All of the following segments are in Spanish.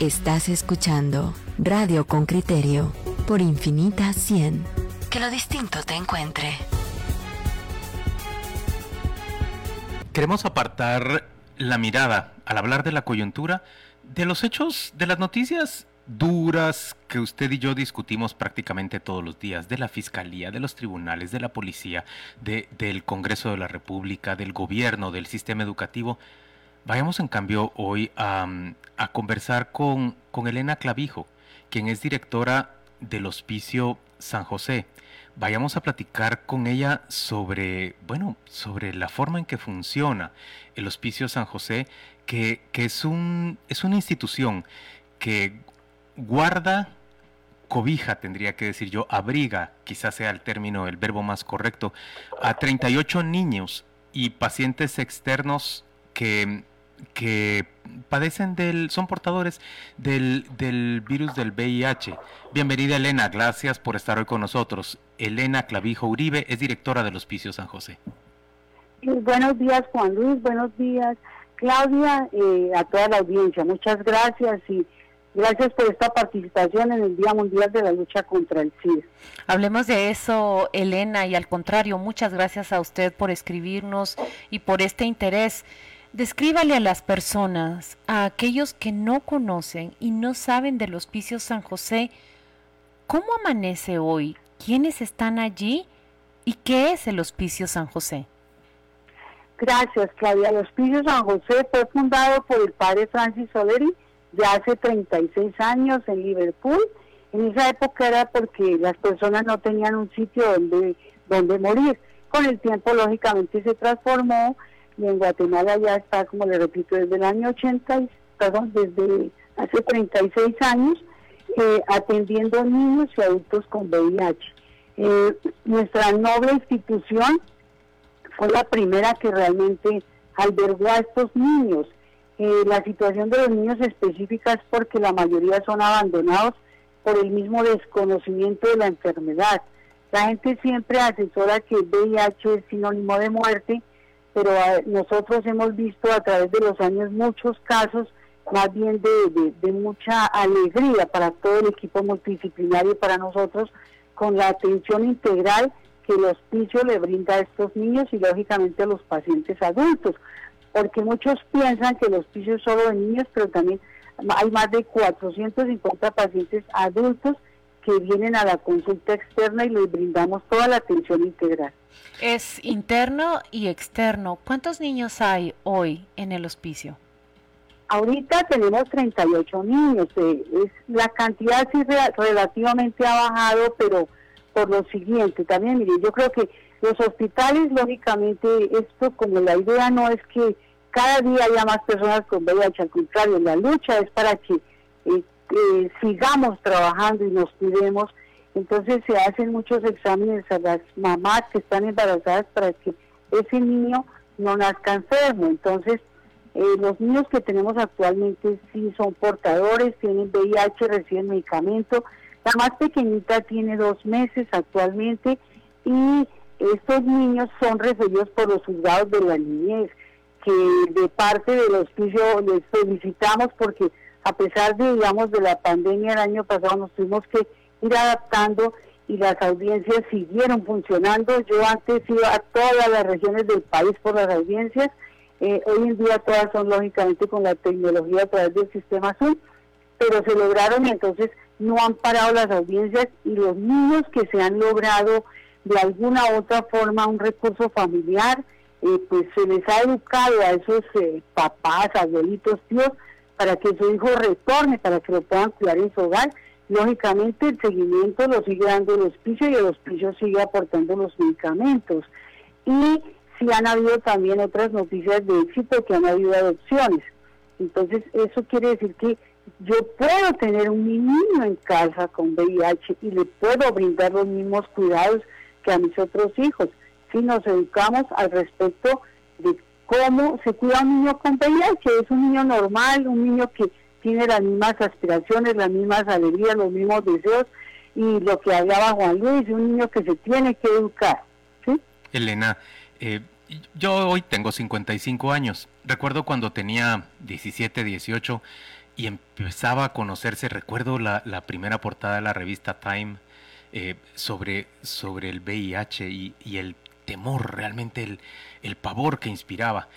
Estás escuchando Radio con Criterio por Infinita 100. Que lo distinto te encuentre. Queremos apartar la mirada al hablar de la coyuntura de los hechos, de las noticias duras que usted y yo discutimos prácticamente todos los días, de la Fiscalía, de los tribunales, de la policía, de, del Congreso de la República, del gobierno, del sistema educativo. Vayamos en cambio hoy a, a conversar con, con Elena Clavijo, quien es directora del Hospicio San José. Vayamos a platicar con ella sobre, bueno, sobre la forma en que funciona el Hospicio San José, que, que es, un, es una institución que guarda, cobija, tendría que decir yo, abriga, quizás sea el término, el verbo más correcto, a 38 niños y pacientes externos que, que padecen del, son portadores del, del virus del VIH. Bienvenida Elena, gracias por estar hoy con nosotros. Elena Clavijo Uribe es directora del Hospicio San José. Buenos días Juan Luis, buenos días Claudia, eh, a toda la audiencia. Muchas gracias y Gracias por esta participación en el Día Mundial de la Lucha contra el SIDA. Hablemos de eso, Elena, y al contrario, muchas gracias a usted por escribirnos y por este interés. Descríbale a las personas, a aquellos que no conocen y no saben del Hospicio San José, cómo amanece hoy, quiénes están allí y qué es el Hospicio San José. Gracias, Claudia. El Hospicio San José fue fundado por el padre Francis Soleri ya hace 36 años en Liverpool. En esa época era porque las personas no tenían un sitio donde, donde morir. Con el tiempo, lógicamente, se transformó y en Guatemala ya está, como le repito, desde el año 80, perdón, desde hace 36 años, eh, atendiendo niños y adultos con VIH. Eh, nuestra noble institución fue la primera que realmente albergó a estos niños eh, la situación de los niños específica es porque la mayoría son abandonados por el mismo desconocimiento de la enfermedad. La gente siempre asesora que VIH es sinónimo de muerte, pero nosotros hemos visto a través de los años muchos casos más bien de, de, mucha alegría para todo el equipo multidisciplinario y para nosotros con la atención integral que el hospicio le brinda a estos niños y lógicamente a los pacientes adultos porque muchos piensan que el hospicio es solo de niños, pero también hay más de 450 pacientes adultos que vienen a la consulta externa y les brindamos toda la atención integral. Es interno y externo. ¿Cuántos niños hay hoy en el hospicio? Ahorita tenemos 38 niños. Eh, es, la cantidad sí relativamente ha bajado, pero por lo siguiente, también mire, yo creo que los hospitales, lógicamente, esto como la idea no es que cada día haya más personas con VIH, al contrario, la lucha es para que eh, eh, sigamos trabajando y nos cuidemos. Entonces se hacen muchos exámenes a las mamás que están embarazadas para que ese niño no nazca enfermo. Entonces, eh, los niños que tenemos actualmente sí son portadores, tienen VIH, reciben medicamento. La más pequeñita tiene dos meses actualmente y estos niños son referidos por los juzgados de la niñez que de parte del hospicio les felicitamos porque a pesar de, digamos, de la pandemia el año pasado nos tuvimos que ir adaptando y las audiencias siguieron funcionando. Yo antes iba a todas las regiones del país por las audiencias, eh, hoy en día todas son lógicamente con la tecnología a través del sistema Zoom, pero se lograron y entonces no han parado las audiencias y los niños que se han logrado de alguna u otra forma un recurso familiar, pues se les ha educado a esos eh, papás, abuelitos, tíos, para que su hijo retorne, para que lo puedan cuidar en su hogar. Lógicamente el seguimiento lo sigue dando el hospicio y el hospicio sigue aportando los medicamentos. Y si han habido también otras noticias de éxito que han habido adopciones. Entonces eso quiere decir que yo puedo tener un niño en casa con VIH y le puedo brindar los mismos cuidados que a mis otros hijos si nos educamos al respecto de cómo se cuida un niño con VIH. Es un niño normal, un niño que tiene las mismas aspiraciones, las mismas alegrías, los mismos deseos y lo que hablaba Juan Luis, un niño que se tiene que educar. ¿sí? Elena, eh, yo hoy tengo 55 años. Recuerdo cuando tenía 17, 18 y empezaba a conocerse, recuerdo la, primera portada de la revista Time eh, sobre, sobre el VIH y, y el temor, realmente el, el pavor que inspiraba.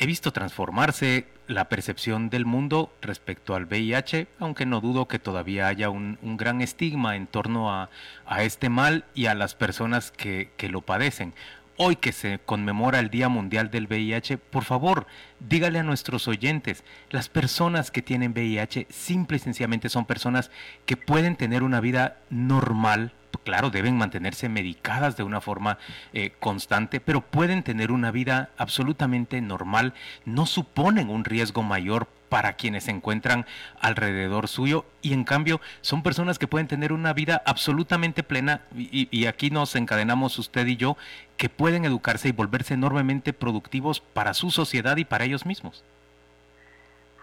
He visto transformarse la percepción del mundo respecto al VIH, aunque no dudo que todavía haya un, gran estigma en torno a, este mal y a las personas que, que lo padecen. Hoy que se conmemora el Día Mundial del VIH, por favor, dígale a nuestros oyentes, las personas que tienen VIH simple y sencillamente son personas que pueden tener una vida normal, claro, deben mantenerse medicadas de una forma eh, constante, pero pueden tener una vida absolutamente normal, no suponen un riesgo mayor para quienes se encuentran alrededor suyo y en cambio son personas que pueden tener una vida absolutamente plena y, aquí nos encadenamos usted y yo que pueden educarse y volverse enormemente productivos para su sociedad y para ellos mismos.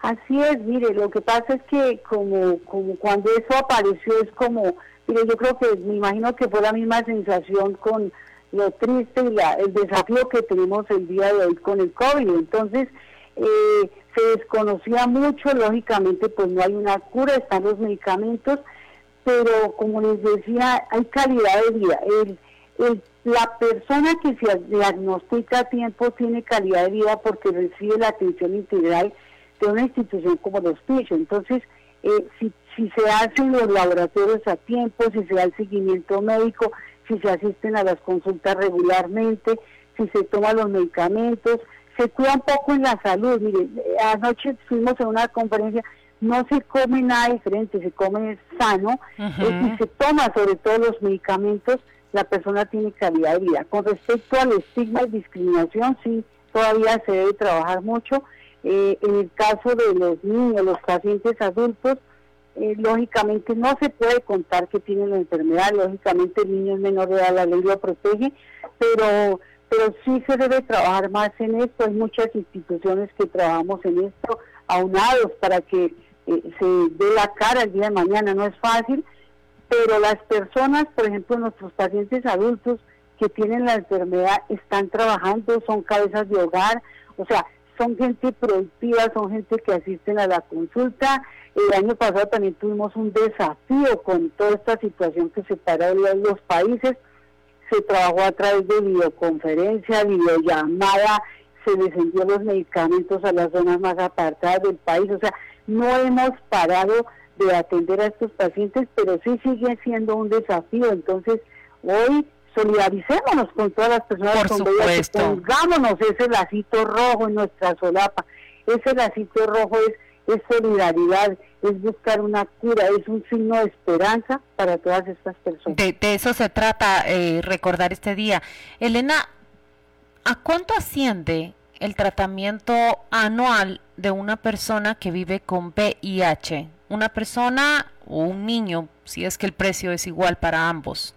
Así es, mire, lo que pasa es que como, como cuando eso apareció es como Mire, yo creo que me imagino que fue la misma sensación con lo triste y la, el desafío que tenemos el día de hoy con el COVID. Entonces, eh, se desconocía mucho, lógicamente pues no hay una cura, están los medicamentos, pero como les decía, hay calidad de vida. El, el, la persona que se diagnostica a tiempo tiene calidad de vida porque recibe la atención integral de una institución como los hospicio. Entonces, eh, si si se hacen los laboratorios a tiempo, si se da el seguimiento médico, si se asisten a las consultas regularmente, si se toman los medicamentos, se cuida un poco en la salud. Mire, anoche fuimos a una conferencia, no se come nada diferente, se come sano eh, y se toma sobre todo los medicamentos, la persona tiene calidad de vida. Con respecto al estigma y discriminación, sí, todavía se debe trabajar mucho. Eh, en el caso de los niños, los pacientes adultos, eh, lógicamente no se puede contar que tiene la enfermedad, lógicamente el niño es menor de edad, la ley lo protege, pero, pero sí se debe trabajar más en esto, hay muchas instituciones que trabajamos en esto, aunados para que eh, se dé la cara el día de mañana, no es fácil, pero las personas, por ejemplo, nuestros pacientes adultos que tienen la enfermedad están trabajando, son cabezas de hogar, o sea, son gente productiva, son gente que asisten a la consulta. El año pasado también tuvimos un desafío con toda esta situación que separa los países. Se trabajó a través de videoconferencia, videollamada, se les envió los medicamentos a las zonas más apartadas del país. O sea, no hemos parado de atender a estos pacientes, pero sí sigue siendo un desafío. Entonces, hoy solidaricémonos con todas las personas Por con supuesto. pongámonos ese lacito rojo en nuestra solapa. Ese lacito rojo es, es solidaridad, es buscar una cura, es un signo de esperanza para todas estas personas. De, eso se trata eh, recordar este día. Elena, ¿a cuánto asciende el tratamiento anual de una persona que vive con VIH? Una persona o un niño, si es que el precio es igual para ambos.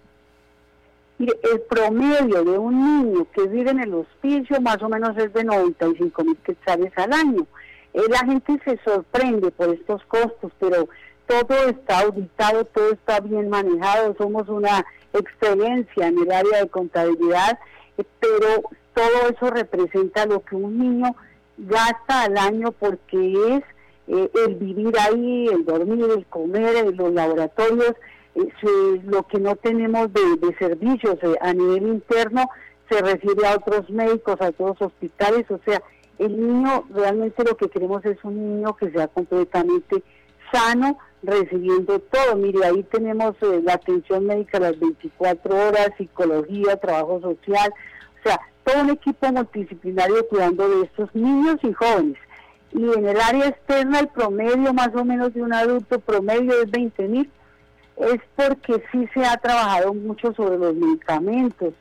Mire, el promedio de un niño que vive en el hospicio más o menos es de 95 mil quetzales al año. Eh, la gente se sorprende por estos costos, pero todo está auditado, todo está bien manejado, somos una excelencia en el área de contabilidad, eh, pero todo eso representa lo que un niño gasta al año porque es eh, el vivir ahí, el dormir, el comer, los laboratorios, lo que no tenemos de, servicios eh, a nivel interno se refiere a otros médicos, a otros hospitales, o sea, el niño realmente lo que queremos es un niño que sea completamente sano, recibiendo todo. Mire, ahí tenemos eh, la atención médica las 24 horas, psicología, trabajo social, o sea, todo un equipo multidisciplinario cuidando de estos niños y jóvenes. Y en el área externa el promedio más o menos de un adulto promedio es 20 mil es porque sí se ha trabajado mucho sobre los medicamentos.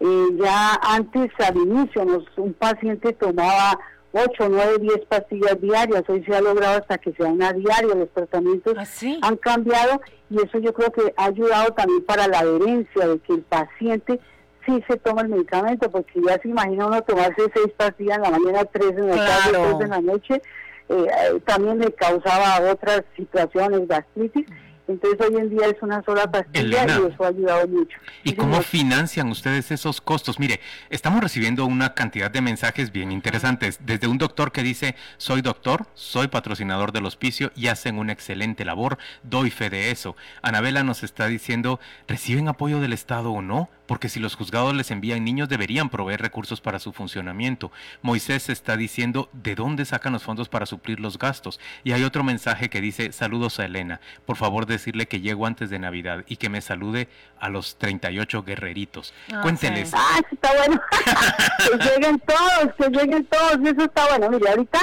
Eh, ya antes, al inicio, un paciente tomaba 8, 9, 10 pastillas diarias, hoy se ha logrado hasta que sea una diaria, los tratamientos ¿Ah, han cambiado y eso yo creo que ha ayudado también para la adherencia de que el paciente sí se toma el medicamento, porque ya se imagina uno tomarse 6 pastillas en la mañana, 3 en la tarde, 3 en la noche, eh, también le causaba otras situaciones, gastritis, Entonces hoy en día es una sola pastilla y eso ha ayudado mucho. ¿Y cómo financian ustedes esos costos? Mire, estamos recibiendo una cantidad de mensajes bien interesantes. Desde un doctor que dice, soy doctor, soy patrocinador del hospicio y hacen una excelente labor, doy fe de eso. Anabela nos está diciendo, ¿reciben apoyo del Estado o no? Porque si los juzgados les envían niños deberían proveer recursos para su funcionamiento. Moisés está diciendo, ¿de dónde sacan los fondos para suplir los gastos? Y hay otro mensaje que dice, saludos a Elena, por favor decirle que llego antes de Navidad y que me salude a los 38 guerreritos. Ah, Cuénteles. Ah, está bueno. que lleguen todos, que lleguen todos, eso está bueno. Mire, ahorita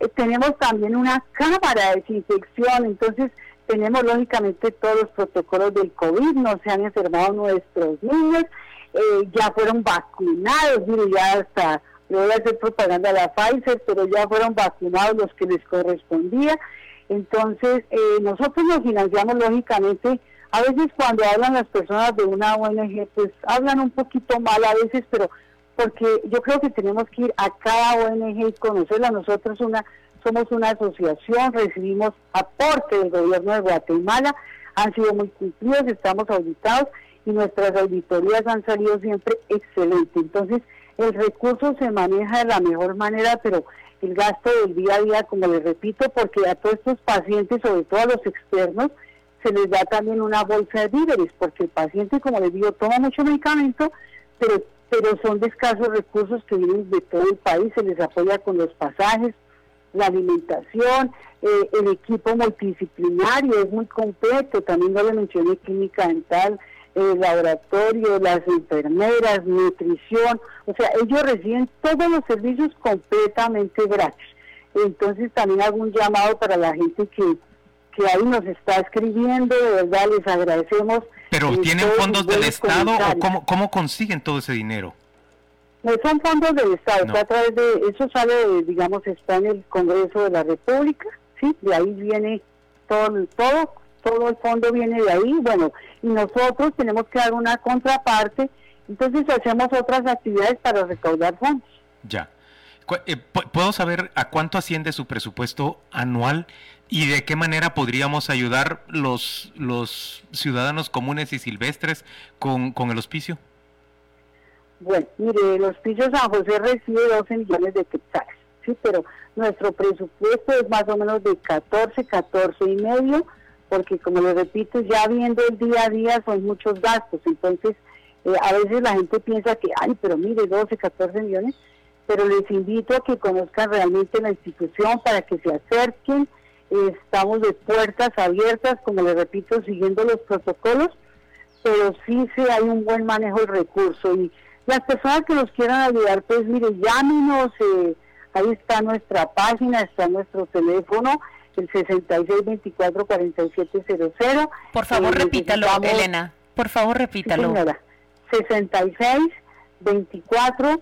eh, tenemos también una cámara de desinfección, entonces tenemos lógicamente todos los protocolos del COVID, no se han enfermado nuestros niños, eh, ya fueron vacunados, mire, ya hasta, le voy a hacer propaganda a la Pfizer, pero ya fueron vacunados los que les correspondía. Entonces, eh, nosotros nos financiamos lógicamente, a veces cuando hablan las personas de una ONG, pues hablan un poquito mal a veces, pero porque yo creo que tenemos que ir a cada ONG y conocerla. Nosotros una somos una asociación, recibimos aporte del gobierno de Guatemala, han sido muy cumplidos, estamos auditados y nuestras auditorías han salido siempre excelentes. Entonces, el recurso se maneja de la mejor manera, pero el gasto del día a día, como les repito, porque a todos estos pacientes, sobre todo a los externos, se les da también una bolsa de víveres, porque el paciente, como les digo, toma mucho medicamento, pero, pero son de escasos recursos que vienen de todo el país, se les apoya con los pasajes, la alimentación, eh, el equipo multidisciplinario es muy completo, también no le mencioné clínica dental, el laboratorio, las enfermeras, nutrición, o sea, ellos reciben todos los servicios completamente gratis. Entonces también hago un llamado para la gente que, que ahí nos está escribiendo, de verdad les agradecemos. ¿Pero eh, tienen fondos del Estado o cómo, cómo consiguen todo ese dinero? No son fondos del Estado, a través de, eso sale, digamos, está en el Congreso de la República, ¿sí? De ahí viene todo, todo, todo el fondo viene de ahí, bueno, y nosotros tenemos que dar una contraparte, entonces hacemos otras actividades para recaudar fondos. Ya. Eh, ¿Puedo saber a cuánto asciende su presupuesto anual y de qué manera podríamos ayudar los, los ciudadanos comunes y silvestres con, con el hospicio? Bueno, mire, el Hospicio San José recibe 12 millones de quetzales, sí, pero nuestro presupuesto es más o menos de 14, 14 y medio, porque como le repito, ya viendo el día a día son muchos gastos, entonces eh, a veces la gente piensa que, ay, pero mire, 12, 14 millones, pero les invito a que conozcan realmente la institución para que se acerquen, estamos de puertas abiertas, como le repito, siguiendo los protocolos, pero sí se hay un buen manejo del recurso y las personas que nos quieran ayudar, pues mire, llámenos, eh, ahí está nuestra página, está nuestro teléfono, el 66244700. Por favor, eh, repítalo, Elena. Por favor, repítalo. Sí, 66 24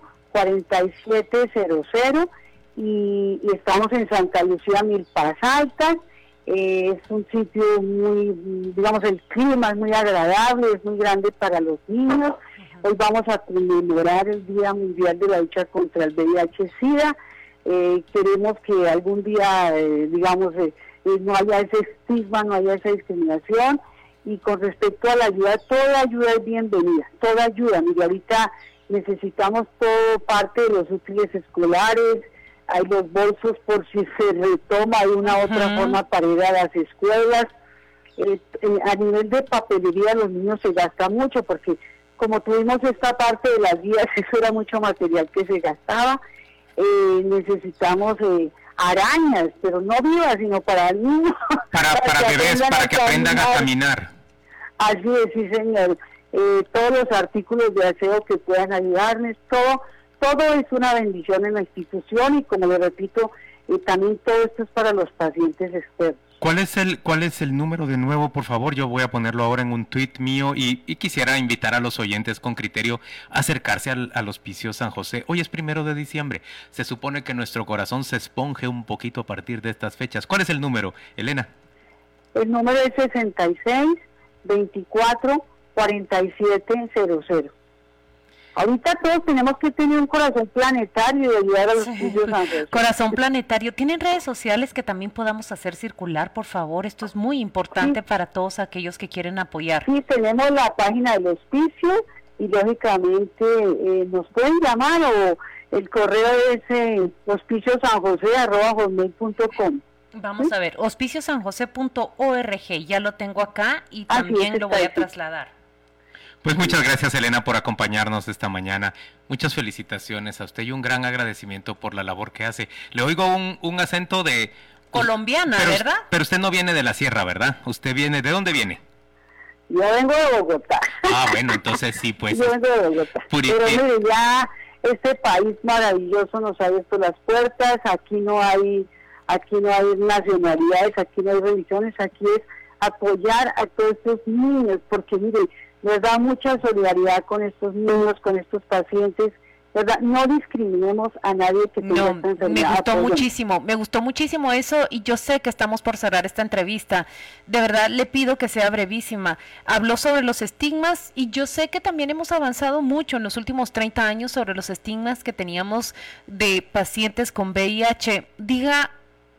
y, y estamos en Santa Lucía Milpas Altas. Eh, es un sitio muy, digamos, el clima es muy agradable, es muy grande para los niños. Hoy vamos a conmemorar el Día Mundial de la Lucha contra el VIH-Sida. Eh, queremos que algún día, eh, digamos, eh, no haya ese estigma, no haya esa discriminación. Y con respecto a la ayuda, toda ayuda es bienvenida, toda ayuda. Mira, ahorita necesitamos todo parte de los útiles escolares, hay los bolsos por si se retoma de una u otra forma para ir a las escuelas. a nivel de papelería los niños se gasta mucho porque como tuvimos esta parte de las guías, eso era mucho material que se gastaba. Eh, necesitamos eh, arañas, pero no vivas, sino para el niño. Para, para, bebés, para que aprendan a caminar. Así es, sí, señor. Eh, todos los artículos de aseo que puedan ayudarnos, todo, todo es una bendición en la institución y como le repito, también todo esto es para los pacientes expertos. ¿Cuál es el cuál es el número de nuevo, por favor? Yo voy a ponerlo ahora en un tweet mío y, quisiera invitar a los oyentes con criterio a acercarse al, hospicio San José. Hoy es primero de diciembre. Se supone que nuestro corazón se esponje un poquito a partir de estas fechas. ¿Cuál es el número, Elena? El número es 66 24 47 00. Ahorita todos tenemos que tener un corazón planetario y ayudar a los San José. Corazón planetario. ¿Tienen redes sociales que también podamos hacer circular, por favor? Esto es muy importante para todos aquellos que quieren apoyar. Sí, tenemos la página del hospicio y lógicamente eh, nos pueden llamar o el correo es eh, hospiciosanjose.com. Vamos a ver, hospiciosanjose.org, ya lo tengo acá y también lo voy a trasladar. Pues muchas gracias Elena por acompañarnos esta mañana. Muchas felicitaciones a usted y un gran agradecimiento por la labor que hace. Le oigo un, un acento de... Colombiana, ¿verdad? Pero usted no viene de la sierra, ¿verdad? Usted viene, ¿de dónde viene? Yo vengo de Bogotá. Ah, bueno, entonces sí, pues. Yo vengo de Bogotá. Pero mire, ya este país maravilloso nos ha abierto las puertas, aquí no hay, aquí no hay nacionalidades, aquí no hay religiones, aquí es apoyar a todos estos niños, porque mire, nos da mucha solidaridad con estos niños, con estos pacientes. ¿verdad? No discriminemos a nadie que tenga esta enfermedad. Me gustó muchísimo, me gustó muchísimo eso y yo sé que estamos por cerrar esta entrevista. De verdad le pido que sea brevísima. Habló sobre los estigmas y yo sé que también hemos avanzado mucho en los últimos 30 años sobre los estigmas que teníamos de pacientes con VIH. Diga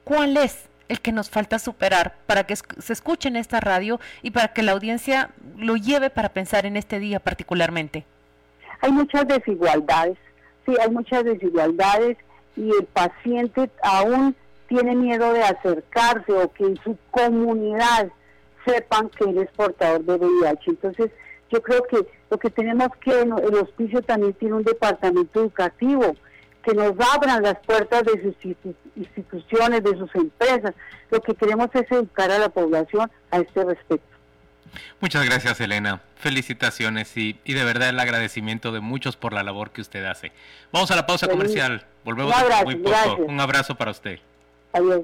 cuál es el que nos falta superar para que se escuche en esta radio y para que la audiencia lo lleve para pensar en este día particularmente? Hay muchas desigualdades, sí, hay muchas desigualdades y el paciente aún tiene miedo de acercarse o que en su comunidad sepan que él es portador de VIH. Entonces, yo creo que lo que tenemos que, el hospicio también tiene un departamento educativo que nos abran las puertas de sus instituciones, de sus empresas. Lo que queremos es educar a la población a este respecto. Muchas gracias, Elena. Felicitaciones y, y de verdad el agradecimiento de muchos por la labor que usted hace. Vamos a la pausa comercial. Volvemos muy poco. Un abrazo para usted. Adiós.